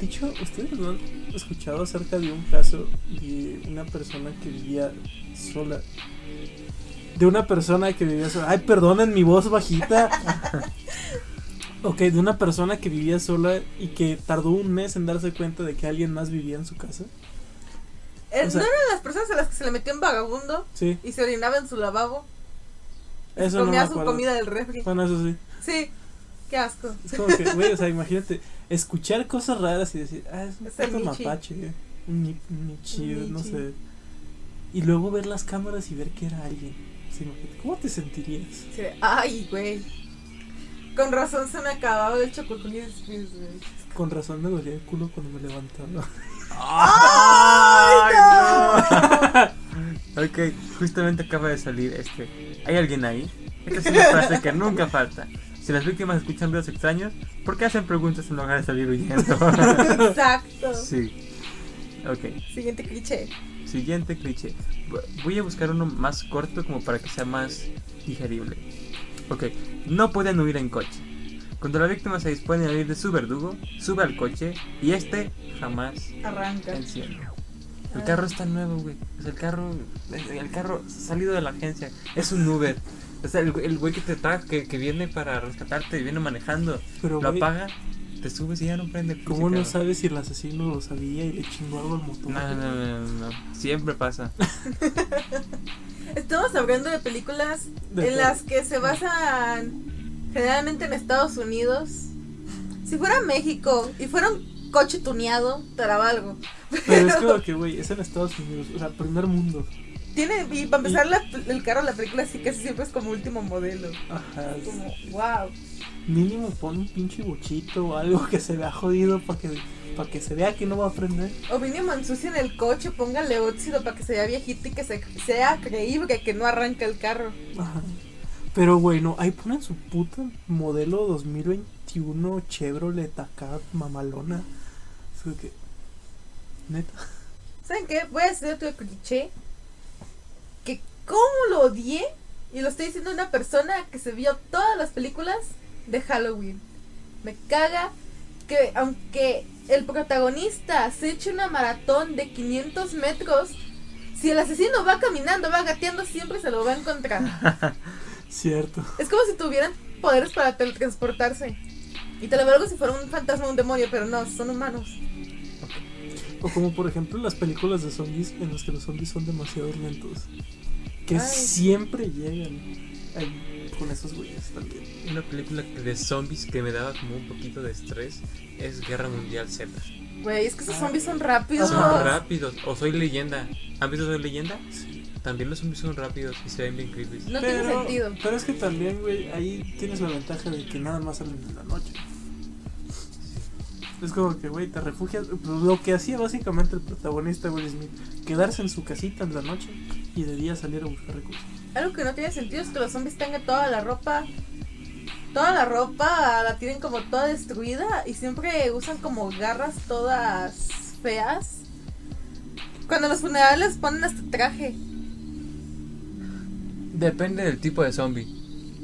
Dicho, ¿ustedes no han escuchado acerca de un caso de una persona que vivía sola? De una persona que vivía sola. Ay, perdonen mi voz bajita. ok, de una persona que vivía sola y que tardó un mes en darse cuenta de que alguien más vivía en su casa. Eh, O sea- ¿No eran las personas a las que se le metió un vagabundo Sí, y se orinaba en su lavabo? eso no me comía su comida del refri. Bueno, eso sí. Sí, qué asco. Es como que, güey, o sea, imagínate, escuchar cosas raras y decir, ah, es un Es el mapache, eh, un, ni- un nichi, Un no sé. Y luego ver las cámaras y ver que era alguien. O sea, imagínate, ¿Cómo te sentirías? Sí, Ay, güey. Con razón se me acababa el chocolate. Con razón me dolía el culo cuando me levantaba. ¡Ay, no! ok, justamente acaba de salir este. ¿Hay alguien ahí? Esta es una frase que nunca falta. Si las víctimas escuchan ruidos extraños, ¿por qué hacen preguntas en lugar de salir huyendo? Exacto. sí. Ok, Siguiente cliché. siguiente cliché. Voy a buscar uno más corto como para que sea más digerible. Ok, no pueden huir en coche. Cuando la víctima se dispone a huir de su verdugo, sube al coche y este jamás Arranca. enciende. El carro está nuevo, güey. O sea, el carro, el, carro salido de la agencia. Es un Uber. O sea, el, el güey que te trae, que, que viene para rescatarte y viene manejando, Pero, lo güey, apaga, te subes y ya no prende. el ¿cómo no carro. sabes si el asesino lo sabía y le chingó algo al motor? No, no, no, no, no. Siempre pasa. Estamos hablando de películas De en las que se basan generalmente en Estados Unidos. Si fuera México y fuera un coche tuneado, te la valgo. Pero es como que, güey, es en Estados Unidos, o sea, primer mundo. Tiene, y para empezar, la- el carro de la película sí casi siempre es como último modelo. Ajá. es- Como, wow. Mínimo pon un pinche bochito o algo que se vea jodido para que, para que se vea que no va a prender. O mínimo ensucien el coche, póngale óxido para que se vea viejito y que se, sea creíble que no arranca el carro. Ajá. Pero, güey, no, ahí ponen su puta modelo 2021 Chevrolet acá, mamalona. Es que. Neta. ¿Saben qué? Voy a hacer otro cliché. Que cómo lo odié. Y lo estoy diciendo una persona que se vio todas las películas de Halloween. Me caga que aunque el protagonista se eche una maratón de 500 metros, si el asesino va caminando, va gateando, siempre se lo va a encontrar. Cierto. es como si tuvieran poderes para teletransportarse. Y te lo valgo si fuera un fantasma o un demonio, pero no, son humanos. O como por ejemplo las películas de zombies en las que los zombies son demasiado lentos. Que Ay. siempre llegan ahí con esos güeyes también. Una película de zombies que me daba como un poquito de estrés es Guerra Mundial Z. Güey, es que esos Ah. zombies son rápidos. Son rápidos. O Soy Leyenda. ¿Han visto Soy Leyenda? Sí. También los zombies son rápidos y se ven bien creepy. No tiene sentido. Pero es que también, güey, ahí tienes la ventaja de que nada más salen en la noche. Es como que, güey, te refugias. Lo que hacía básicamente el protagonista, Will Smith, quedarse en su casita en la noche y de día salir a buscar recursos. Algo que no tiene sentido es que los zombies tengan toda la ropa. Toda la ropa la tienen como toda destruida y siempre usan como garras todas feas. Cuando los funerales ponen hasta traje. Depende del tipo de zombie.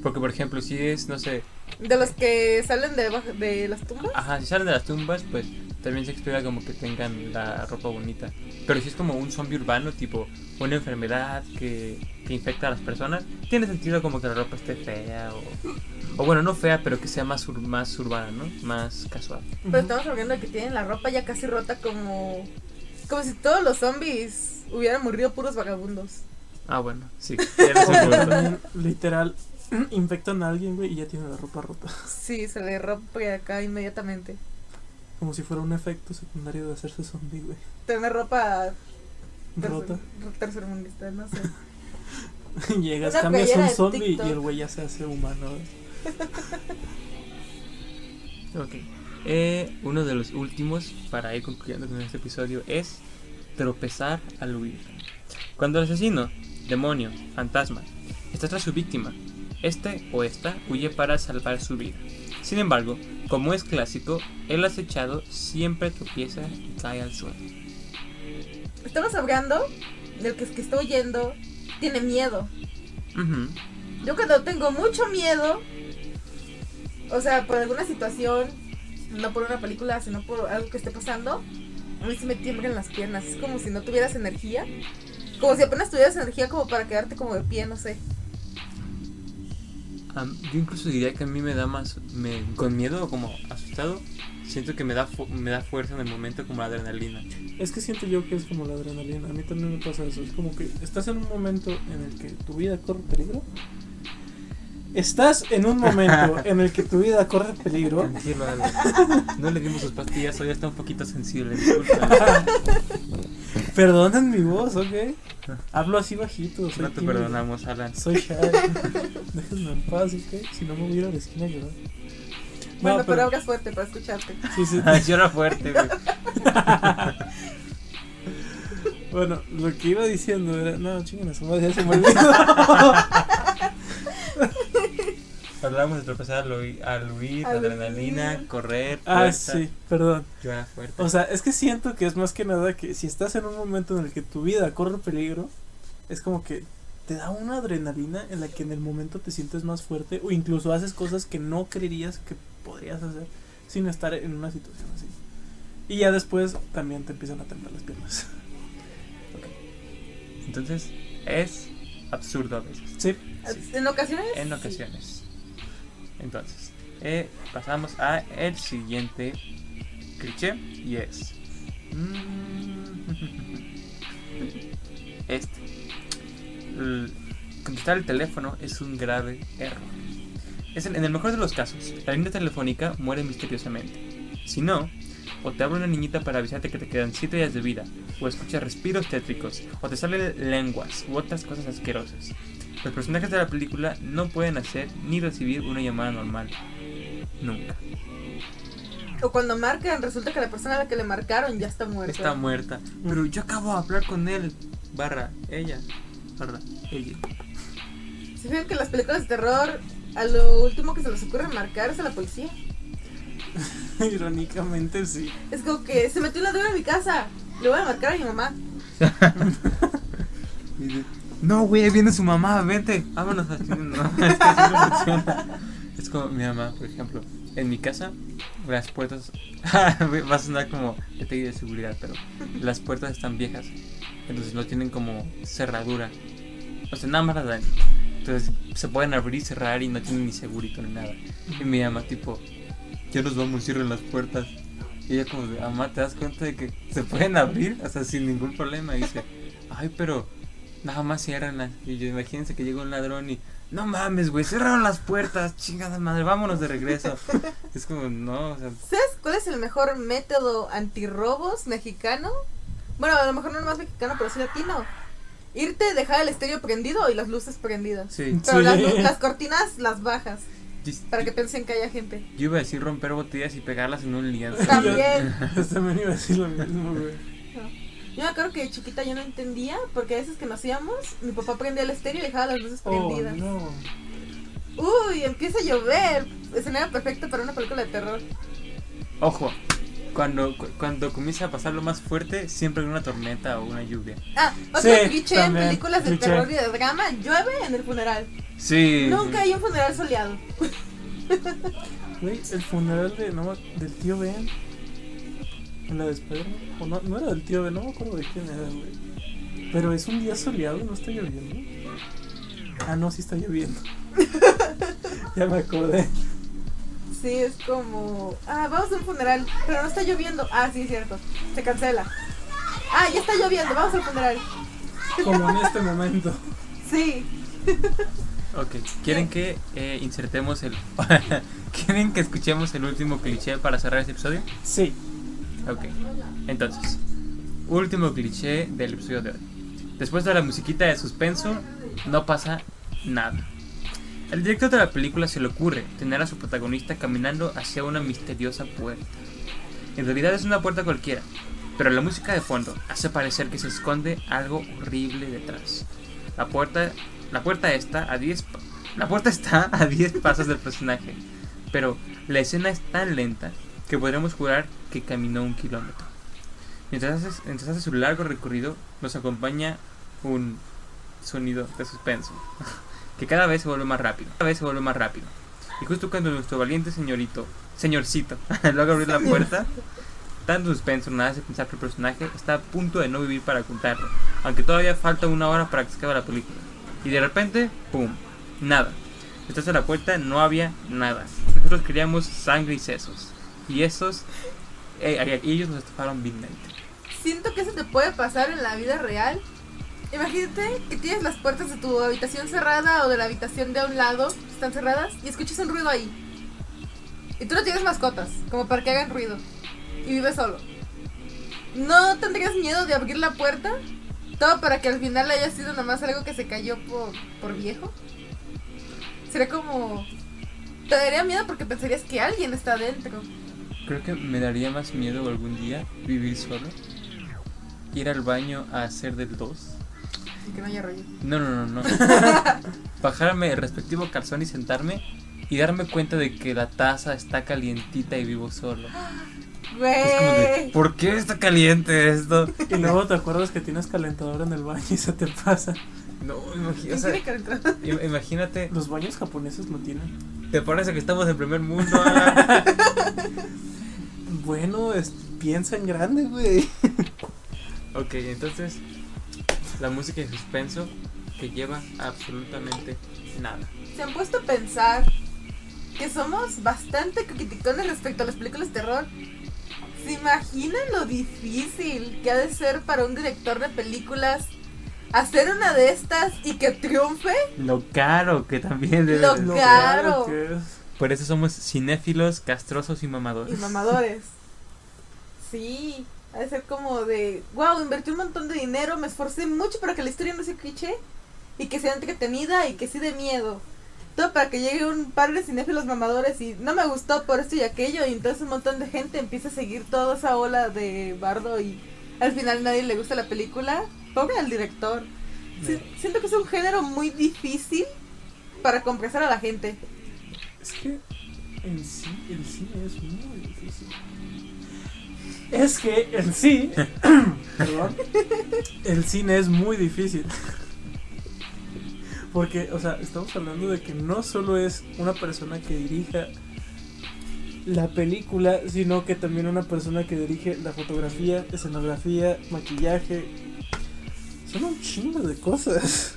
Porque, por ejemplo, si es, no sé, De los que salen de, de las tumbas. ajá, si salen de las tumbas, pues también se espera como que tengan la ropa bonita. Pero si es como un zombie urbano, tipo una enfermedad que, que infecta a las personas, tiene sentido como que la ropa esté fea o, o bueno, no fea, pero que sea más, ur- más urbana, ¿no? Más casual. Pero estamos hablando de que tienen la ropa ya casi rota como. Como si todos los zombies hubieran morido puros vagabundos. Ah, bueno, sí. también, literal, infectan a alguien, güey, y ya tiene la ropa rota. Sí, se le rompe acá inmediatamente. Como si fuera un efecto secundario de hacerse zombie, güey. Tener ropa Rota. tercer- tercermundista, no sé. Llegas, Una cambias un zombie y el güey ya se hace humano. Ok. Eh, uno de los últimos para ir concluyendo con este episodio es tropezar al huir. Cuando el asesino, demonio, fantasma, está tras su víctima, este o esta huye para salvar su vida. Sin embargo, como es clásico, el acechado siempre tropieza y cae al suelo. Estamos hablando del que, que está huyendo, tiene miedo. Yo cuando tengo mucho miedo, o sea, por alguna situación, no por una película, sino por algo que esté pasando, a mí sí me tiemblan las piernas. Es como si no tuvieras energía. Como si apenas tuvieras energía como para quedarte como de pie, no sé. Yo incluso diría que a mí me da más, me, con miedo o como asustado, siento que me da, me da fuerza en el momento como la adrenalina. Es que siento yo que es como la adrenalina. A mí también me pasa eso. Es como que estás en un momento en el que tu vida corre peligro. Estás en un momento en el que tu vida corre peligro. Tranquilo. No le dimos sus pastillas, hoy está un poquito sensible. disculpa. Perdonen mi voz, ¿ok? Hablo así bajito. Soy No te tímido. perdonamos, Alan. Soy shy. Déjenme en paz, ¿ok? Si no me voy a ir a la esquina a llorar. Bueno, No, pero hablas fuerte para escucharte. Sí, sí. Llora fuerte, güey. Bueno, lo que iba diciendo era. No, su madre, ya se me olvidó. Hablamos de tropezar al huir, al huir, Al adrenalina, huir. correr, ah, fuerza, sí, perdón. llora fuerte. O sea, es que siento que es más que nada que si estás en un momento en el que tu vida corre peligro, es como que te da una adrenalina en la que en el momento te sientes más fuerte o incluso haces cosas que no creerías que podrías hacer sin estar en una situación así. Y ya después también te empiezan a temblar las piernas. Entonces, es absurdo a veces. Sí. Sí. En ocasiones. En ocasiones. Entonces, eh, pasamos a el siguiente cliché y es mm, este. Contestar el teléfono es un grave error. Es en el mejor de los casos, la línea telefónica muere misteriosamente. Si no, o te habla una niñita para avisarte que te quedan 7 días de vida, o escuchas respiros tétricos, o te salen lenguas u otras cosas asquerosas. Los personajes de la película no pueden hacer ni recibir una llamada normal. Nunca. O cuando marcan, resulta que la persona a la que le marcaron ya está muerta. Está muerta. Pero yo acabo de hablar con él. Barra, ella. Barra, ella. Se fijan que en las películas de terror, a lo último que se les ocurre marcar es a la policía. Irónicamente sí. Es como que se metió un ladrón en mi casa. Le voy a marcar a mi mamá. No, güey, ahí viene su mamá, vente. Vámonos. Así, No, es que así no funciona. Es como mi mamá, por ejemplo. En mi casa, las puertas. Va a sonar como detalle de seguridad, pero las puertas están viejas. Entonces no tienen como cerradura. O sea, nada más las dan. Entonces se pueden abrir y cerrar y no tienen ni segurito ni nada. Y mi mamá, tipo, ya nos vamos, cierren las puertas. Y ella, como mamá, ¿te das cuenta de que se pueden abrir? O sea, sin ningún problema. Y dice, ay, pero nada más ciérranlas. Y yo, imagínense que llega un ladrón y, no mames, güey, cerraron las puertas, chingada madre, vámonos de regreso. es como, no, o sea, ¿Sabes cuál es el mejor método antirrobos mexicano? Bueno, a lo mejor no más mexicano, pero sí latino. Irte, dejar el estéreo prendido y las luces prendidas. sí. Pero Sí. las, las cortinas las bajas Yo, para que piensen que haya gente. yo iba a decir romper botellas y pegarlas en un lienzo. También. Yo también iba a decir lo mismo, güey. Yo me acuerdo que de chiquita yo no entendía porque a veces que nos íbamos, mi papá prendía el estéreo y dejaba las luces Oh, prendidas. no. Uy, empieza a llover. Escenario perfecto para una película de terror. Ojo, cuando, cu- cuando comienza a pasar lo más fuerte, siempre hay una tormenta o una lluvia. Ah, otro Sí, cliché en películas de cliché. terror y de drama, llueve en el funeral. Sí. Nunca hay un funeral soleado. Güey, el funeral de, no, del tío Ben. En la de Spider-Man. O no, no era del tío Ben, no me acuerdo de quién era, güey. Pero es un día soleado, no está lloviendo. Ah, no, sí está lloviendo. ya me acordé. Sí, es como. Ah, vamos a un funeral, pero no está lloviendo. Ah, sí, es cierto. Se cancela. Ah, ya está lloviendo, vamos al funeral. Como en este momento. Sí. Ok, ¿quieren que eh, insertemos el... ¿Quieren que escuchemos el último cliché para cerrar este episodio? Sí. Ok, entonces, último cliché del episodio de hoy. Después de la musiquita de suspenso, no pasa nada. El director de la película se le ocurre tener a su protagonista caminando hacia una misteriosa puerta. En realidad es una puerta cualquiera, pero la música de fondo hace parecer que se esconde algo horrible detrás. La puerta, la puerta está a 10 pa- la puerta está a 10 pasos del personaje, pero la escena es tan lenta que podremos jurar que caminó un kilómetro. Mientras hace, mientras hace su largo recorrido, nos acompaña un sonido de suspenso, que cada vez se vuelve más rápido, cada vez se vuelve más rápido. Y justo cuando nuestro valiente señorito, señorcito, logra abrir la puerta, tanto suspenso nos hace pensar que el personaje está a punto de no vivir para contarlo, aunque todavía falta una hora para que se acabe la película. Y de repente, ¡pum! Nada. Detrás de la puerta no había nada. Nosotros queríamos sangre y sesos. Y esos, eh, ellos nos estafaron vilmente. Siento que eso te puede pasar en la vida real. Imagínate que tienes las puertas de tu habitación cerrada o de la habitación de un lado, están cerradas, y escuchas un ruido ahí. Y tú no tienes mascotas, como para que hagan ruido. Y vives solo. ¿No tendrías miedo de abrir la puerta? Todo para que al final haya sido nomás algo que se cayó por, por viejo. Sería como... Te daría miedo porque pensarías que alguien está adentro. Creo que me daría más miedo algún día vivir solo. Ir al baño a hacer del 2. Y que no haya rollo. No, no, no, no. Bajarme el respectivo calzón y sentarme y darme cuenta de que la taza está calientita y vivo solo. Es como de, Güey. ¿por qué está caliente esto? Y luego te acuerdas que tienes calentador en el baño y se te pasa. No, imagi- o ¿Quién sea, imagínate, Los baños japoneses lo tienen. ¿te parece que estamos en primer mundo? Alan? Bueno, es- piensa en grande, güey. ok, entonces, la música de suspenso que lleva absolutamente nada. ¿Se han puesto a pensar que somos bastante criticones respecto a las películas de terror? ¿Se imaginan lo difícil que ha de ser para un director de películas hacer una de estas y que triunfe? Lo caro que también debe Lo Lo Claro. que es. Por eso somos cinéfilos, castrosos y mamadores. Y mamadores. Sí, ha de ser como de, wow, invertí un montón de dinero, me esforcé mucho para que la historia no sea cliché y que sea entretenida y que sí de miedo. Todo para que llegue un par de cinéfilos mamadores y no me gustó por esto y aquello y entonces un montón de gente empieza a seguir toda esa ola de bardo y al final nadie le gusta la película. Pobre al director. Si- siento que es un género muy difícil para complacer a la gente. Es que en sí, el cine es muy difícil. Es que en sí, perdón, el cine es muy difícil. Porque, o sea, estamos hablando de que no solo es una persona que dirija la película, sino que también una persona que dirige la fotografía, escenografía, maquillaje. Son un chingo de cosas.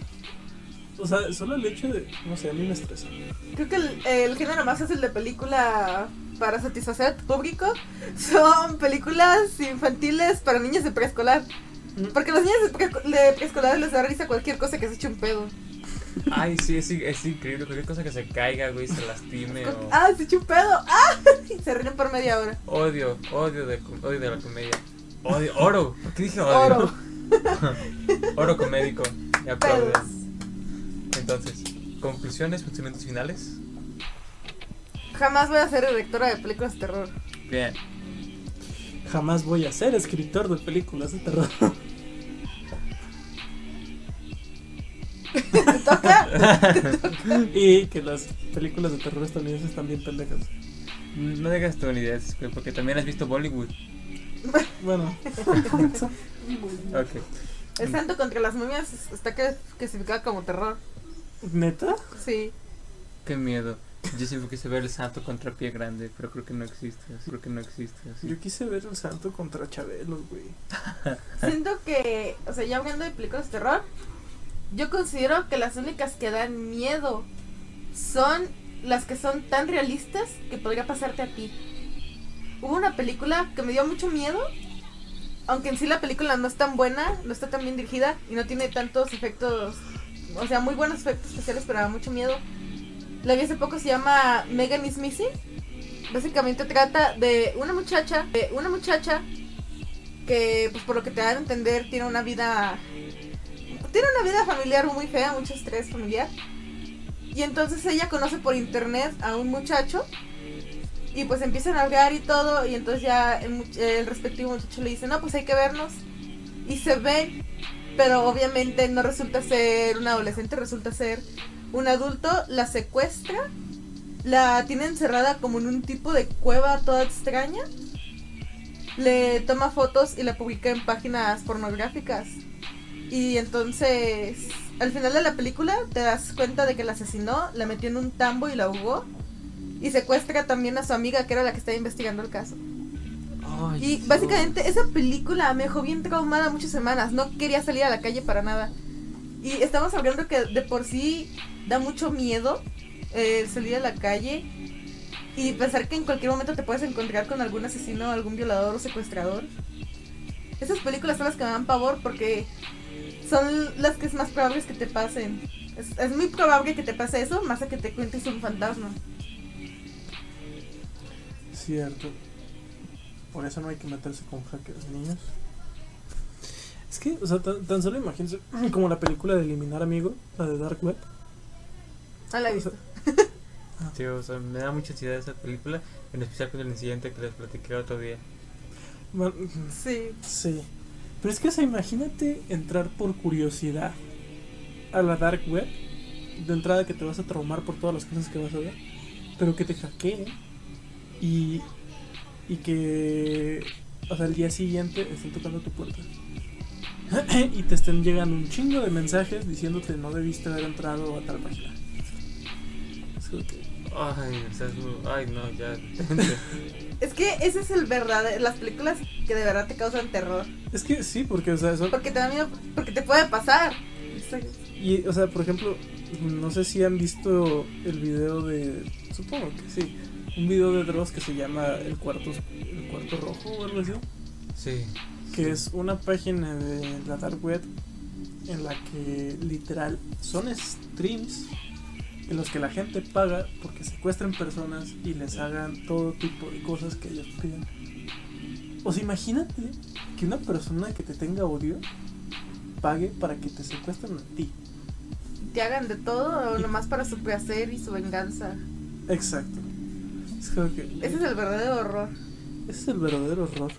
O sea, solo el hecho de, no sé, a mí me estresa. Creo que el, el género más fácil de película para satisfacer a tu público son películas infantiles para niños de preescolar. Porque a los niños de, pre- de preescolar les da risa cualquier cosa que se eche un pedo. Ay, sí, es, es increíble. Cualquier cosa que se caiga, güey, se lastime o... ¡Ah, se echó un pedo! ¡Ah! Y se ríen por media hora. Odio, odio de, odio de la comedia. Odio, oro. ¿Por qué dije odio? Oro. Oro comédico. Y Pedos. Entonces, conclusiones, pensamientos finales. Jamás voy a ser directora de películas de terror. Bien. Jamás voy a ser escritor de películas de terror. ¿Te toca? y que las películas de terror estadounidenses están bien pendejas. No digas estadounidenses, porque también has visto Bollywood. Bueno, Ok. El santo contra las momias está cla- clasificado como terror. ¿Neta? Sí. Qué miedo. Yo siempre quise ver el santo contra pie grande, pero creo que no existe. Creo que no existe. así. Yo quise ver el santo contra Chabelo, güey. Siento que, o sea, ya hablando de películas de terror, yo considero que las únicas que dan miedo son las que son tan realistas que podría pasarte a ti. Hubo una película que me dio mucho miedo, aunque en sí la película no es tan buena, no está tan bien dirigida y no tiene tantos efectos, o sea, muy buenos efectos especiales, pero da mucho miedo. La vi hace poco, se llama Megan is Missing. Básicamente trata de una muchacha, de una muchacha que pues por lo que te dan a entender tiene una vida tiene una vida familiar muy fea, mucho estrés familiar. Y entonces ella conoce por internet a un muchacho y pues empiezan a hablar y todo y entonces ya el, el respectivo muchacho le dice, "No, pues hay que vernos." Y se ven, pero obviamente no resulta ser un adolescente, resulta ser un adulto, la secuestra, la tiene encerrada como en un tipo de cueva toda extraña le toma fotos y la publica en páginas pornográficas. Y entonces, al final de la película, te das cuenta de que la asesinó, la metió en un tambo y la ahogó. Y secuestra también a su amiga, que era la que estaba investigando el caso. Ay, Y Dios. básicamente esa película me dejó bien traumada muchas semanas. No quería salir a la calle para nada. Y estamos hablando que de por sí da mucho miedo eh, salir a la calle y pensar que en cualquier momento te puedes encontrar con algún asesino, algún violador o secuestrador. Esas películas son las que me dan pavor porque son las que es más probable que te pasen. Es, es muy probable que te pase eso más a que te cuentes un fantasma. Cierto. Por eso no hay que meterse con hackers, niños. Es que, o sea, tan, tan solo imagínense como la película de Eliminar Amigo, la de Dark Web. No la he visto. Sí, o sea, me da mucha ansiedad esa película, en especial con el incidente que les platiqué otro día. Bueno, Sí. sí. Pero es que, o sea, imagínate entrar por curiosidad a la Dark Web. De entrada que te vas a traumar por todas las cosas que vas a ver. Pero que te hackeen. Y, y que, o sea, el día siguiente estén tocando tu puerta. y te estén llegando un chingo de mensajes diciéndote no debiste haber entrado a tal página. Es como que- Ay, o sea, es muy- ay, no, ya. Es que ese es el verdadero. Las películas que de verdad te causan terror. Es que sí, porque, o sea, son, Porque te da miedo. Porque te puede pasar. Y, o sea, por ejemplo, no sé si han visto el video de. Supongo que sí. Un video de Dross que se llama El Cuarto, el cuarto Rojo o algo así. Sí. Que es una página de la Dark Web en la que literal son streams en los que la gente paga porque secuestren personas y les hagan todo tipo de cosas que ellos piden. O sea, imagínate que una persona que te tenga odio pague para que te secuestren a ti. Te hagan de todo o nomás para su placer y su venganza. Exacto. Es como que Ese es el verdadero horror. ese es el verdadero horror.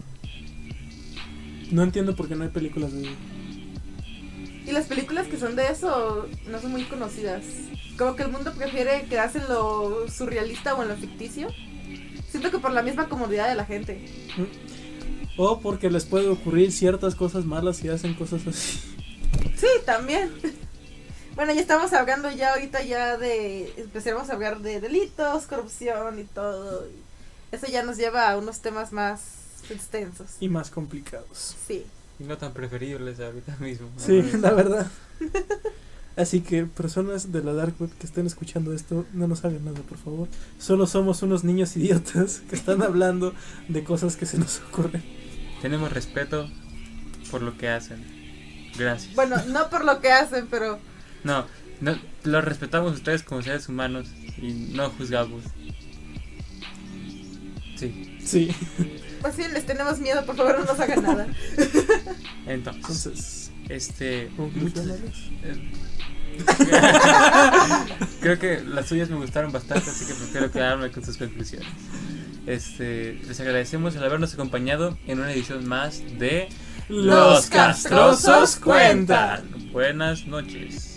No entiendo por qué no hay películas de Y las películas que son de eso no son muy conocidas. Como que el mundo prefiere quedarse en lo surrealista o en lo ficticio. Siento que por la misma comodidad de la gente. O porque les puede ocurrir ciertas cosas malas y hacen cosas así. Sí, también. Bueno, ya estamos hablando ya ahorita ya de... Empezamos a hablar de delitos, corrupción y todo. y eso ya nos lleva a unos temas más extensos. Y más complicados. Sí. Y no tan preferibles ahorita mismo. ¿no? Sí, la verdad. Así que personas de la Dark Web que estén escuchando esto, no nos hagan nada, por favor. Solo somos unos niños idiotas que están hablando de cosas que se nos ocurren. Tenemos respeto por lo que hacen. Gracias. Bueno, no por lo que hacen, pero No, no, los respetamos ustedes como seres humanos y no juzgamos. Sí, Sí. pues sí, les tenemos miedo, por favor no nos hagan nada. entonces, Entonces, este, eh, creo que las suyas me gustaron bastante, así que prefiero quedarme con sus conclusiones. Este, les agradecemos el habernos acompañado en una edición más de Los castrosos cuentan. Buenas noches.